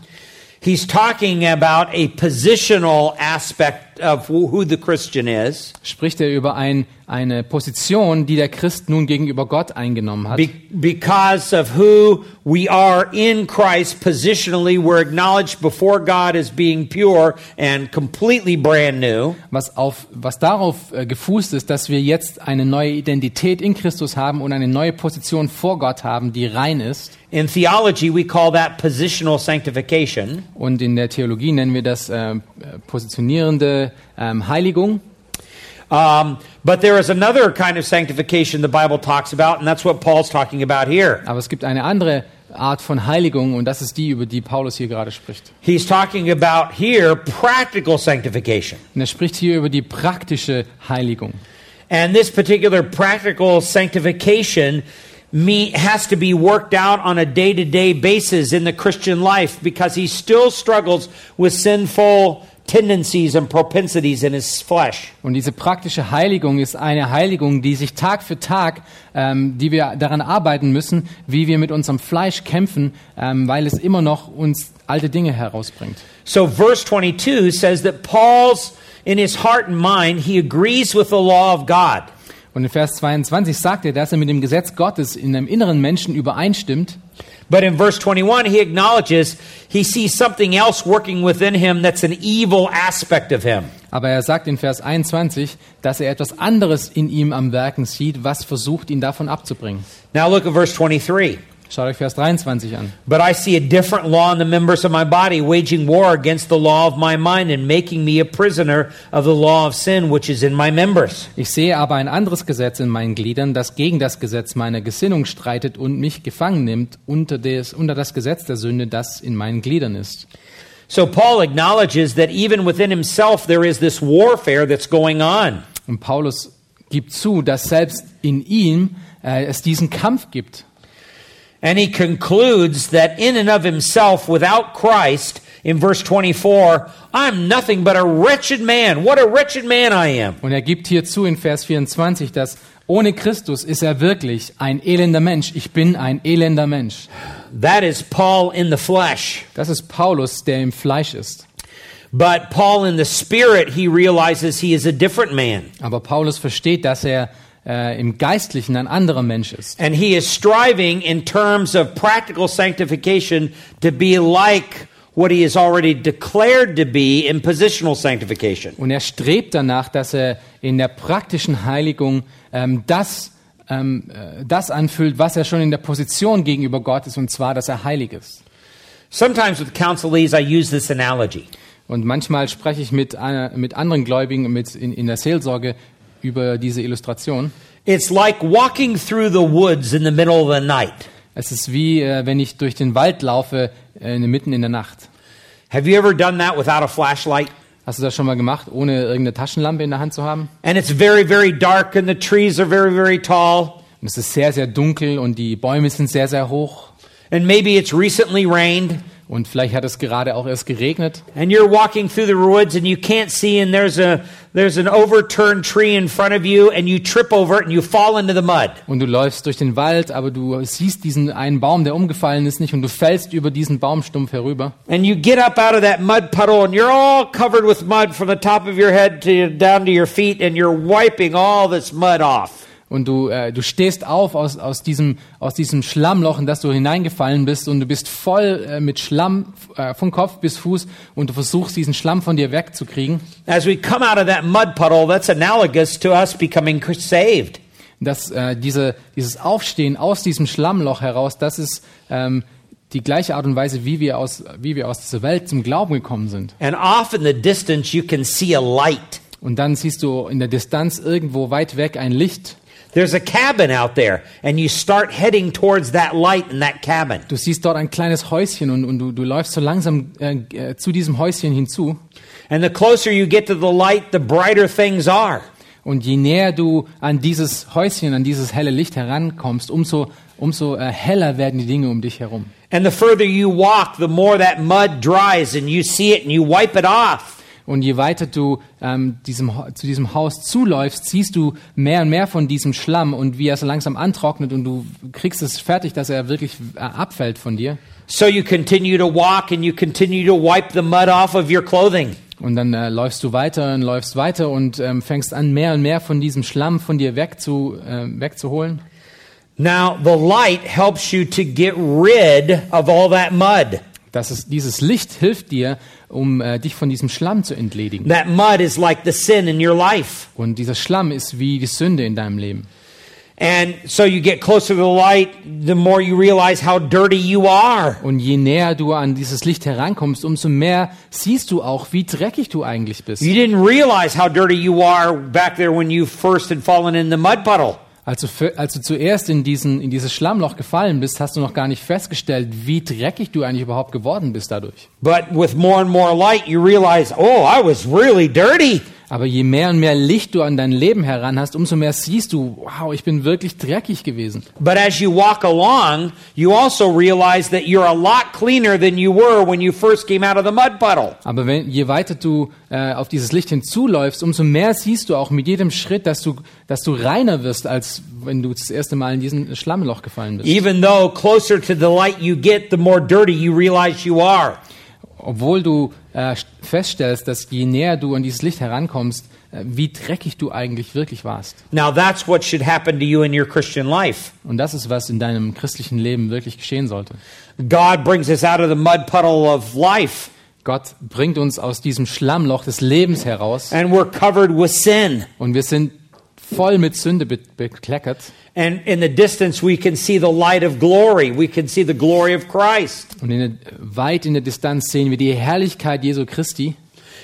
he's talking about a positional aspect of who the Christian is. spricht er über ein, eine Position, die der Christ nun gegenüber Gott eingenommen hat. Be- because of who we are in Christ positionally, we're acknowledged before God as being pure and completely brand new. was, auf, was darauf äh, gefußt ist, dass wir jetzt eine neue Identität in Christus haben und eine neue Position vor Gott haben, die rein ist. In theology, we call that positional sanctification. Und in der Theologie nennen wir das äh, positionierende ähm, Heiligung. Um, but there is another kind of sanctification the Bible talks about, and that's what Paul's talking about here. Aber es gibt eine andere Art von Heiligung und das ist die, über die Paulus hier gerade spricht. He's talking about here practical sanctification. Und er spricht hier über die praktische Heiligung. And this particular practical sanctification me, has to be worked out on a day to day basis in the Christian life because he still struggles with sinful tendencies and propensities in his flesh. Und diese praktische Heiligung ist eine Heiligung, die sich Tag für Tag, ähm, die wir daran arbeiten müssen, wie wir mit unserem Fleisch kämpfen, ähm, weil es immer noch uns alte Dinge herausbringt. So, verse 22 says that Paul's, in his heart and mind, he agrees with the law of God. Und in Vers 22 sagt er, dass er mit dem Gesetz Gottes in einem inneren Menschen übereinstimmt. But in verse 21, he acknowledges he sees something else working within him that's an evil aspect of him. Aber er sagt in Vers 21, dass er etwas anderes in ihm am Werken sieht, was versucht, ihn davon abzubringen. Now look at verse 23. Schaut euch Vers 23 an. But I see a different law in the members of my body, waging war against the law of my mind and making me a prisoner of the law of sin which is in my members. Ich sehe aber ein anderes Gesetz in meinen Gliedern, das gegen das Gesetz meiner Gesinnung streitet und mich gefangen nimmt unter, des, unter das Gesetz der Sünde, das in meinen Gliedern ist. So Paul acknowledges that even within himself there is this warfare that's going on. Und Paulus gibt zu, dass selbst in ihm äh, es diesen Kampf gibt. And he concludes that in and of himself, without Christ, in verse 24, I'm nothing but a wretched man. What a wretched man I am. Und er gibt hier zu in Vers 24, dass ohne Christus ist er wirklich ein elender Mensch. Ich bin ein elender Mensch. That is Paul in the flesh. Das ist Paulus, der im Fleisch ist. But Paul in the spirit, he realizes he is a different man. Aber Paulus versteht, dass er äh, im Geistlichen ein anderer Mensch ist. And he is striving in terms of practical sanctification to be like what he has already declared to be in positional sanctification. Und er strebt danach, dass er in der praktischen Heiligung ähm, das, ähm, äh, das anfüllt, was er schon in der Position gegenüber Gott ist, und zwar, dass er heilig ist. Sometimes with counselees, I use this analogy. Und manchmal spreche ich mit, einer, mit anderen Gläubigen mit in, in der Seelsorge über diese Illustration. It's like walking through the woods in the middle of the night. Es ist wie, äh, wenn ich durch den Wald laufe, äh, mitten in der Nacht. Have you ever done that without a flashlight? Hast du das schon mal gemacht, ohne irgendeine Taschenlampe in der Hand zu haben? And it's very, very dark, and the trees are very, very tall. Und es ist sehr, sehr dunkel und die Bäume sind sehr, sehr hoch. And maybe it's recently rained, Und vielleicht hat es gerade auch erst geregnet. and you're walking through the woods, and you can't see, and there's a there's an overturned tree in front of you, and you trip over it, and you fall into the mud. Und du läufst durch den Wald, aber du siehst diesen einen Baum, der umgefallen ist, nicht und du fällst über diesen Baumstumpf herüber. And you get up out of that mud puddle, and you're all covered with mud from the top of your head to down to your feet, and you're wiping all this mud off. Und du, äh, du stehst auf aus, aus, diesem, aus diesem Schlammloch, in das du hineingefallen bist und du bist voll äh, mit Schlamm äh, von Kopf bis Fuß und du versuchst diesen Schlamm von dir wegzukriegen. As we come out of that mud puddle, that's analogous to us becoming saved. Dass äh, diese, dieses Aufstehen aus diesem Schlammloch heraus, das ist ähm, die gleiche Art und Weise, wie wir, aus, wie wir aus dieser Welt zum Glauben gekommen sind. And off in the distance, you can see a light. Und dann siehst du in der Distanz irgendwo weit weg ein Licht. There's a cabin out there, and you start heading towards that light in that cabin. Du siehst dort ein kleines Häuschen und, und du, du läufst so langsam äh, äh, zu diesem Häuschen hinzu. And the closer you get to the light, the brighter things are. Und je näher du an dieses Häuschen, an dieses helle Licht herankommst, umso, umso äh, heller werden die Dinge um dich herum. And the further you walk, the more that mud dries, and you see it and you wipe it off. Und je weiter du ähm, diesem, zu diesem Haus zuläufst, siehst du mehr und mehr von diesem Schlamm und wie er so langsam antrocknet und du kriegst es fertig, dass er wirklich äh, abfällt von dir. So you continue to walk and you continue to wipe the mud off of your clothing. Und dann äh, läufst du weiter und läufst weiter und ähm, fängst an, mehr und mehr von diesem Schlamm von dir wegzu, äh, wegzuholen. Now, the light helps you to get rid of all that mud. Das ist, dieses Licht hilft dir, um äh, dich von diesem Schlamm zu entledigen. That mud is like the sin in your life. Und dieser Schlamm ist wie die Sünde in deinem Leben. And so you get closer to the light, the more you realize how dirty you are. Und je näher du an dieses Licht herankommst, umso mehr siehst du auch, wie dreckig du eigentlich bist. You didn't realize how dirty you are back there when you first had fallen in the mud puddle. Als du, als du zuerst in, diesen, in dieses Schlammloch gefallen bist, hast du noch gar nicht festgestellt, wie dreckig du eigentlich überhaupt geworden bist dadurch. But with more and more light, you realize, oh, I was really dirty. Aber je mehr und mehr Licht du an dein Leben heran hast, umso mehr siehst du, wow, ich bin wirklich dreckig gewesen. But as you walk along, you also realize that you're a lot cleaner than you were when you first came out of the mud puddle. Aber wenn, je weiter du äh, auf dieses Licht hinzuläufst, umso mehr siehst du auch mit jedem Schritt, dass du, dass du reiner wirst, als wenn du das erste Mal in diesen Schlammloch gefallen bist. Even though closer to the light you get, the more dirty you realize you are. Obwohl du äh, feststellst, dass je näher du an dieses Licht herankommst, äh, wie dreckig du eigentlich wirklich warst. Now, that's what should happen to you in your Christian life. Und das ist, was in deinem christlichen Leben wirklich geschehen sollte. God brings us out of the mud puddle of life, Gott bringt uns aus diesem Schlammloch des Lebens heraus and we're covered with sin. und wir sind voll mit Sünde be bekleckert. And in the distance, we can see the light of glory. We can see the glory of Christ. Und in der, weit in der Distanz sehen wir die Herrlichkeit Jesu Christi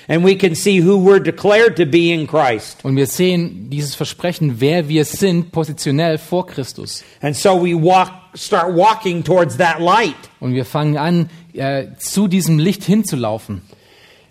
And we can see who we're declared to be in Christ. und wir sehen dieses Versprechen, wer wir sind, positionell vor Christus. And so we walk, start walking towards that light. Und wir fangen an, äh, zu diesem Licht hinzulaufen.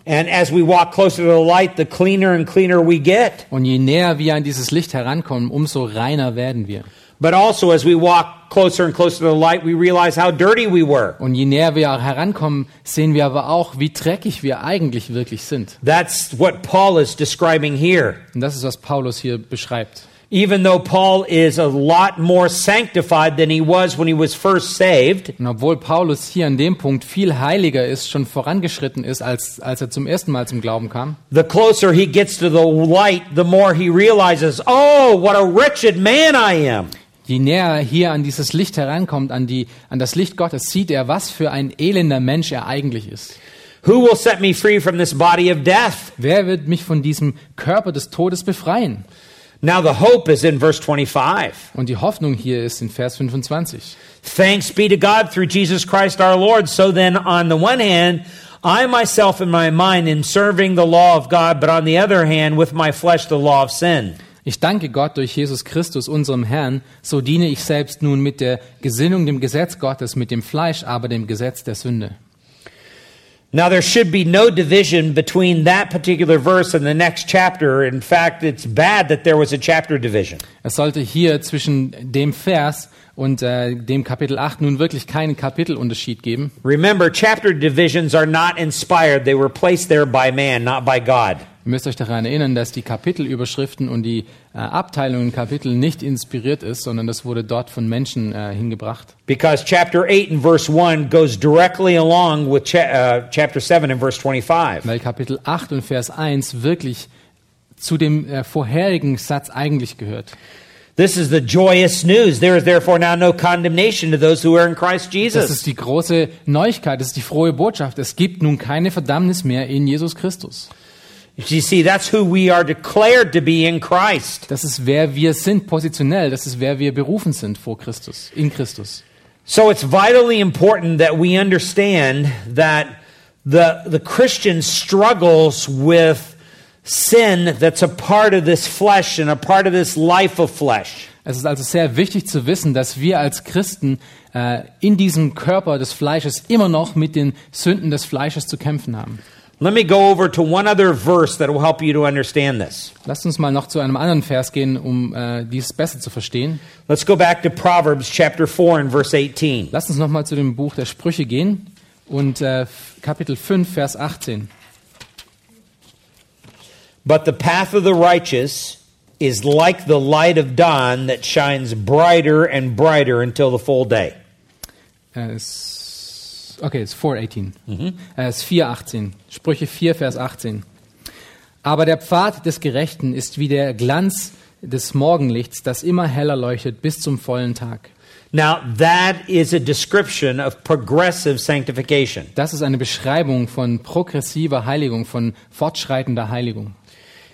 And as we walk closer to the light, the cleaner and cleaner we get. Und je näher wir an dieses Licht herankommen, umso reiner werden wir. But also, as we walk closer and closer to the light, we realize how dirty we were. Und je näher wir herankommen, sehen wir aber auch, wie dreckig wir eigentlich wirklich sind. That's what Paul is describing here. Und das ist, was Paulus hier beschreibt. Even though Paul is a lot more sanctified than he was when he was first saved, Und obwohl Paulus hier an dem Punkt viel heiliger ist, schon vorangeschritten ist, als, als er zum ersten Mal zum Glauben kam, the closer he gets to the light, the more he realizes, oh, what a wretched man I am. je näher er hier an dieses Licht herankommt, an, die, an das Licht Gottes, sieht er, was für ein elender Mensch er eigentlich ist. Who will set me free from this body of death? Wer wird mich von diesem Körper des Todes befreien? Now, the hope is in verse 25. Und die Hoffnung hier ist in Vers 25. Thanks be to God through Jesus Christ our Lord. So then, on the one hand, I myself in my mind am serving the law of God, but on the other hand, with my flesh, the law of sin. Ich danke Gott durch Jesus Christus, unserem Herrn, so diene ich selbst nun mit der Gesinnung dem Gesetz Gottes, mit dem Fleisch aber dem Gesetz der Sünde. Now, there should be no division between that particular verse and the next chapter. In fact, it's bad that there was a chapter division. Es sollte hier zwischen dem Vers und äh, dem Kapitel 8 nun wirklich keinen Kapitelunterschied geben. Remember, chapter divisions are not inspired, they were placed there by man, not by God. Ihr müsst euch daran erinnern, dass die Kapitelüberschriften und die äh, Abteilungen in Kapitel nicht inspiriert ist, sondern das wurde dort von Menschen äh, hingebracht. Because chapter 8 and verse 1 goes directly along with cha- uh, chapter 7 and verse 25. Weil Kapitel 8 und Vers 1 wirklich zu dem äh, vorherigen Satz eigentlich gehört. This is the joyous news. There is therefore now no condemnation to those who are in Christ Das Jesus. ist die große Neuigkeit, das ist die frohe Botschaft. Es gibt nun keine Verdammnis mehr in Jesus Christus. You see, that's who we are declared to be in Christ. Das ist wer wir sind positionell, das ist wer wir berufen sind vor Christus, in Christus. So it's vitally important that we understand that the, the Christian struggles with sin that's a part of this flesh and a part of this life of flesh. Es ist also sehr wichtig zu wissen, dass wir als Christen äh, in diesem Körper des Fleisches immer noch mit den Sünden des Fleisches zu kämpfen haben. Let me go over to one other verse that will help you to understand this. Lasst uns mal noch zu einem anderen Vers gehen, um äh, dies besser zu verstehen. Let's go back to Proverbs chapter 4 and verse 18. Lasst uns noch mal zu dem Buch der Sprüche gehen und äh, Kapitel 5, Vers 18. But the path of the righteous is like the light of dawn that shines brighter and brighter until the full day. Es, okay, es ist 418. Äh, Es ist 418. Sprüche 4, Vers 18. Aber der Pfad des Gerechten ist wie der Glanz des Morgenlichts, das immer heller leuchtet bis zum vollen Tag. Now, that is a description of progressive sanctification. Das ist eine Beschreibung von progressiver Heiligung, von fortschreitender Heiligung.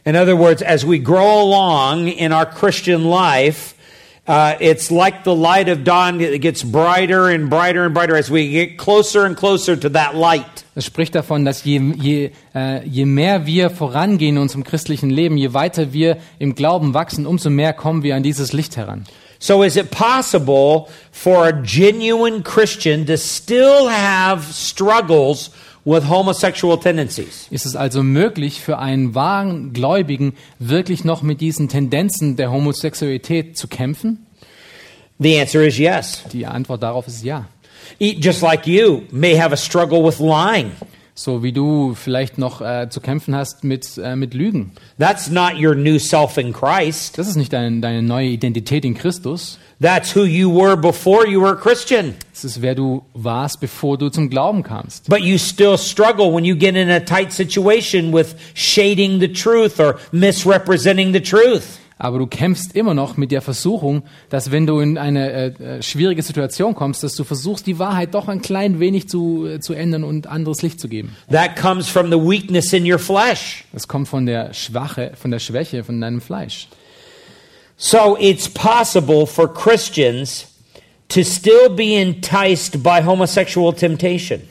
In other words, as we grow along in our Christian life, uh, it's like the light of dawn that gets brighter and brighter and brighter as we get closer and closer to that light. Es spricht davon, dass je, je, äh, je mehr wir vorangehen in unserem christlichen Leben, je weiter wir im Glauben wachsen, umso mehr kommen wir an dieses Licht heran. So, is it possible for a genuine Christian to still have struggles with homosexual tendencies? Ist es also möglich für einen wahren Gläubigen wirklich noch mit diesen Tendenzen der Homosexualität zu kämpfen? The answer is yes. Die Antwort darauf ist ja. Just like you may have a struggle with lying. So wie du vielleicht noch äh, zu kämpfen hast mit, äh, mit Lügen. That's not your new self in Christ. Das ist nicht dein, deine neue Identität in Christus. That's who you were before you were a Christian. Das ist wer du warst, bevor du zum Glauben kamst. But you still struggle when you get in a tight situation with shading the truth or misrepresenting the truth. Aber du kämpfst immer noch mit der Versuchung, dass wenn du in eine äh, äh, schwierige Situation kommst, dass du versuchst, die Wahrheit doch ein klein wenig zu, äh, zu ändern und anderes Licht zu geben. That comes from the weakness in your flesh. Das kommt von der Schwache, von der Schwäche, von deinem Fleisch. So it's possible for Christians to still be enticed by homosexual temptation.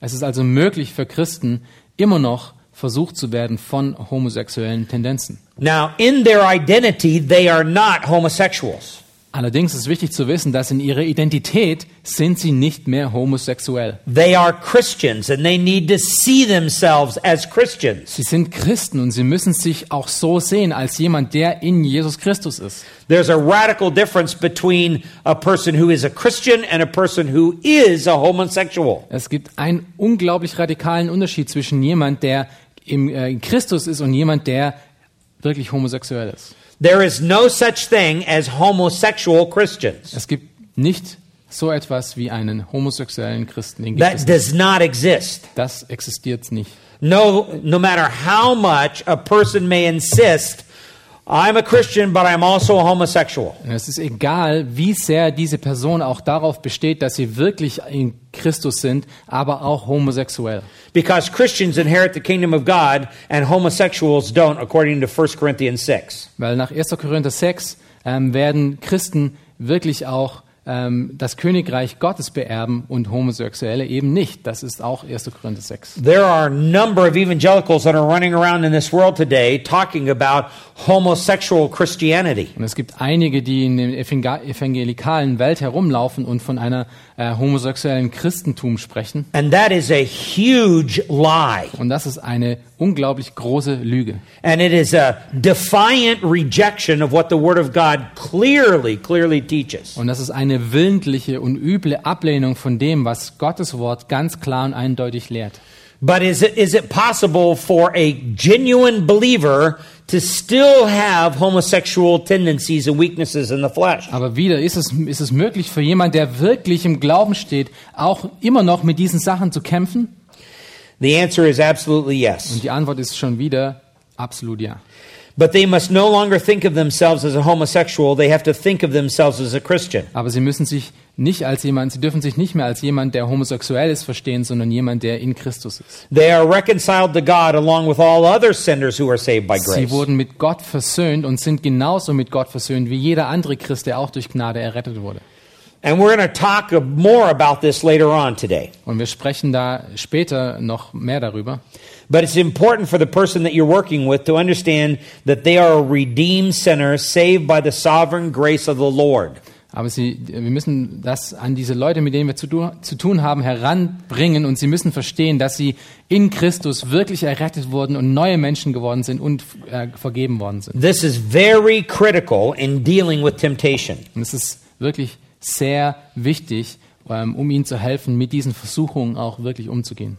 Es ist also möglich für Christen, immer noch versucht zu werden von homosexuellen Tendenzen. Now, in their identity, they are not homosexuals. Allerdings ist wichtig zu wissen, dass in ihrer Identität sind sie nicht mehr homosexuell. They are Christians and they need to see themselves as Christians. Sie sind Christen und sie müssen sich auch so sehen als jemand, der in Jesus Christus ist. There's a radical difference between a person who is a Christian and a person who is a homosexual. Es gibt einen unglaublich radikalen Unterschied zwischen jemand, der im, äh, in Christus ist und jemand, der wirklich homosexuell ist. There is no such thing as homosexual Christians. Es gibt nicht so etwas wie einen homosexuellen Christen. Den gibt es That nicht. does not exist. Das existiert nicht. No, no matter how much a person may insist, I'm a Christian, but I'm also a homosexual. Es ist egal, wie sehr diese Person auch darauf besteht, dass sie wirklich in Christus sind, aber auch homosexuell. Because Christians inherit the kingdom of God and homosexuals don't, according to 1 Corinthians 6. Weil nach 1. Korinther 6 ähm, werden Christen wirklich auch ähm, das Königreich Gottes beerben und Homosexuelle eben nicht. Das ist auch 1. Korinther 6. There are a number of evangelicals that are running around in this world today talking about homosexual Christianity. Und es gibt einige, die in der evangelikalen Welt herumlaufen und von einer äh, homosexuellen Christentum sprechen. And that is a huge lie. Und das ist eine unglaublich große Lüge. And it is a defiant rejection of what the Word of God clearly, clearly teaches. Und das ist eine willentliche und üble Ablehnung von dem, was Gottes Wort ganz klar und eindeutig lehrt. But is it, is it possible for a genuine believer to still have homosexual tendencies and weaknesses in the flesh? Aber wieder ist es, ist es möglich für jemand, der wirklich im Glauben steht, auch immer noch mit diesen Sachen zu kämpfen? The answer is absolutely yes. Und die Antwort ist schon wieder absolut ja. But they must no longer think of themselves as a homosexual, they have to think of themselves as a Christian. Aber sie müssen sich nicht als jemand, sie dürfen sich nicht mehr als jemand, der homosexuell ist, verstehen, sondern jemand, der in Christus ist. They are reconciled to God along with all other sinners who are saved by Sie grace. wurden mit Gott versöhnt und sind genauso mit Gott versöhnt wie jeder andere Christ, der auch durch Gnade errettet wurde. And we're going to talk more about this later on today. Und wir sprechen da später noch mehr darüber. But it's important for the person that you're working with to understand that they are a redeemed sinner saved by the sovereign grace of the Lord. Aber sie, wir müssen das an diese Leute, mit denen wir zu, zu tun haben, heranbringen und sie müssen verstehen, dass sie in Christus wirklich errettet wurden und neue Menschen geworden sind und äh, vergeben worden sind. This is very critical in dealing with temptation. Und es ist wirklich sehr wichtig, ähm, um ihnen zu helfen, mit diesen Versuchungen auch wirklich umzugehen.